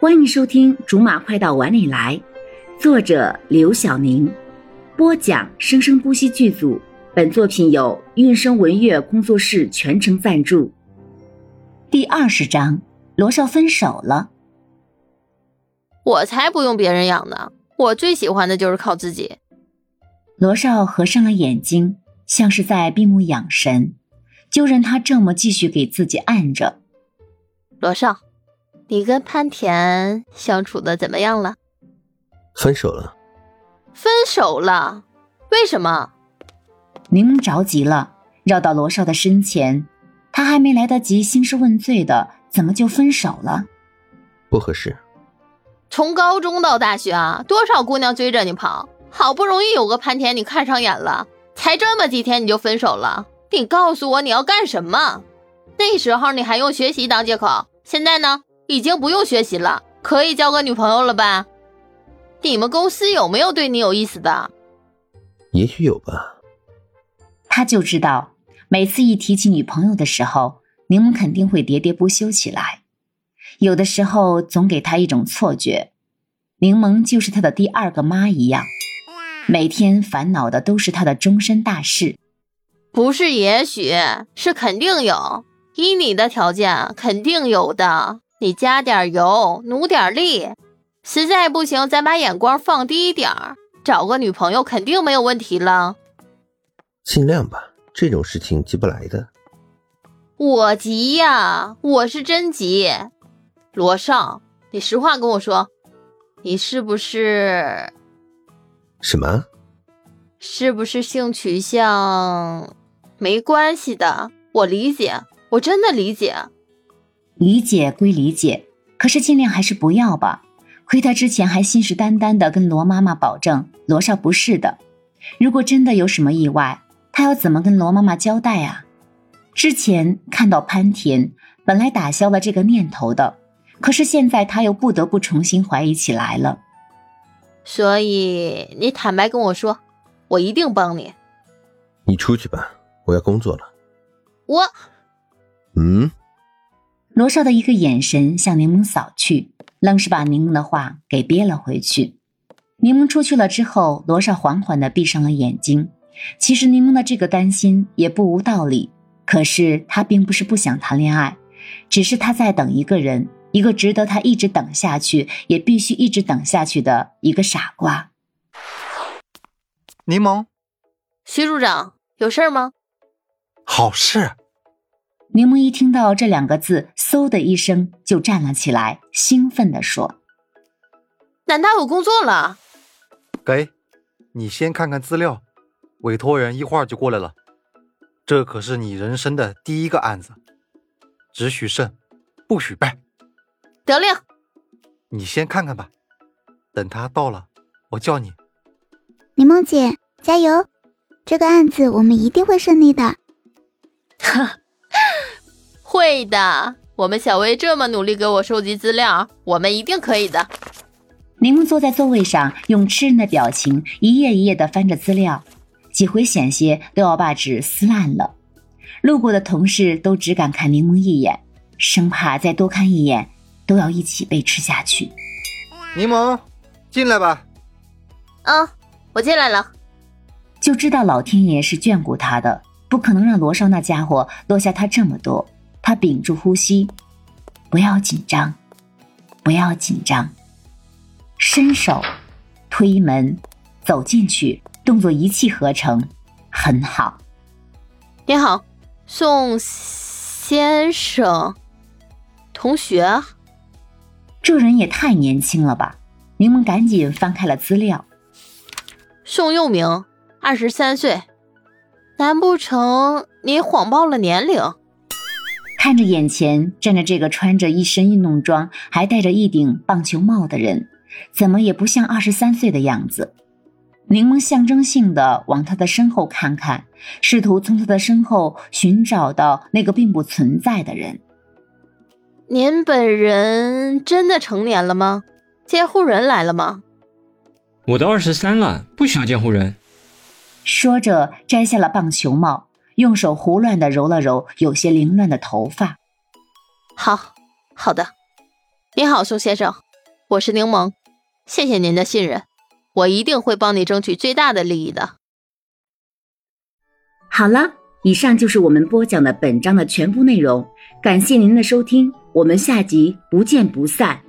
欢迎收听《竹马快到碗里来》，作者刘晓宁，播讲生生不息剧组。本作品由韵声文乐工作室全程赞助。第二十章，罗少分手了。我才不用别人养呢，我最喜欢的就是靠自己。罗少合上了眼睛，像是在闭目养神，就任他这么继续给自己按着。罗少。你跟潘田相处的怎么样了？分手了。分手了？为什么？柠檬着急了，绕到罗少的身前。他还没来得及兴师问罪的，怎么就分手了？不合适。从高中到大学啊，多少姑娘追着你跑，好不容易有个潘田你看上眼了，才这么几天你就分手了？你告诉我你要干什么？那时候你还用学习当借口，现在呢？已经不用学习了，可以交个女朋友了吧？你们公司有没有对你有意思的？也许有吧。他就知道，每次一提起女朋友的时候，柠檬肯定会喋喋不休起来。有的时候总给他一种错觉，柠檬就是他的第二个妈一样，每天烦恼的都是他的终身大事。不是，也许是肯定有。依你的条件，肯定有的。你加点油，努点力，实在不行，咱把眼光放低一点儿，找个女朋友肯定没有问题了。尽量吧，这种事情急不来的。我急呀，我是真急。罗少，你实话跟我说，你是不是？什么？是不是性取向？没关系的，我理解，我真的理解。理解归理解，可是尽量还是不要吧。亏他之前还信誓旦旦的跟罗妈妈保证罗少不是的。如果真的有什么意外，他要怎么跟罗妈妈交代啊？之前看到潘田，本来打消了这个念头的，可是现在他又不得不重新怀疑起来了。所以你坦白跟我说，我一定帮你。你出去吧，我要工作了。我，嗯。罗少的一个眼神向柠檬扫去，愣是把柠檬的话给憋了回去。柠檬出去了之后，罗少缓缓的闭上了眼睛。其实柠檬的这个担心也不无道理，可是他并不是不想谈恋爱，只是他在等一个人，一个值得他一直等下去，也必须一直等下去的一个傻瓜。柠檬，徐处长有事吗？好事。柠檬一听到这两个字，嗖的一声就站了起来，兴奋地说：“难道有工作了？”“给，你先看看资料，委托人一会儿就过来了。这可是你人生的第一个案子，只许胜，不许败。”“得令。”“你先看看吧，等他到了，我叫你。”“柠檬姐，加油！这个案子我们一定会胜利的。”“哈。”会的，我们小薇这么努力给我收集资料，我们一定可以的。柠檬坐在座位上，用吃人的表情一页一页的翻着资料，几回险些都要把纸撕烂了。路过的同事都只敢看柠檬一眼，生怕再多看一眼都要一起被吃下去。柠檬，进来吧。嗯，我进来了。就知道老天爷是眷顾他的，不可能让罗少那家伙落下他这么多。他屏住呼吸，不要紧张，不要紧张。伸手，推门，走进去，动作一气呵成，很好。你好，宋先生，同学。这人也太年轻了吧！柠檬赶紧翻开了资料。宋佑明，二十三岁。难不成你谎报了年龄？看着眼前站着这个穿着一身运动装，还戴着一顶棒球帽的人，怎么也不像二十三岁的样子。柠檬象征性的往他的身后看看，试图从他的身后寻找到那个并不存在的人。您本人真的成年了吗？监护人来了吗？我都二十三了，不需要监护人。说着，摘下了棒球帽。用手胡乱的揉了揉有些凌乱的头发。好，好的。你好，宋先生，我是柠檬，谢谢您的信任，我一定会帮你争取最大的利益的。好了，以上就是我们播讲的本章的全部内容，感谢您的收听，我们下集不见不散。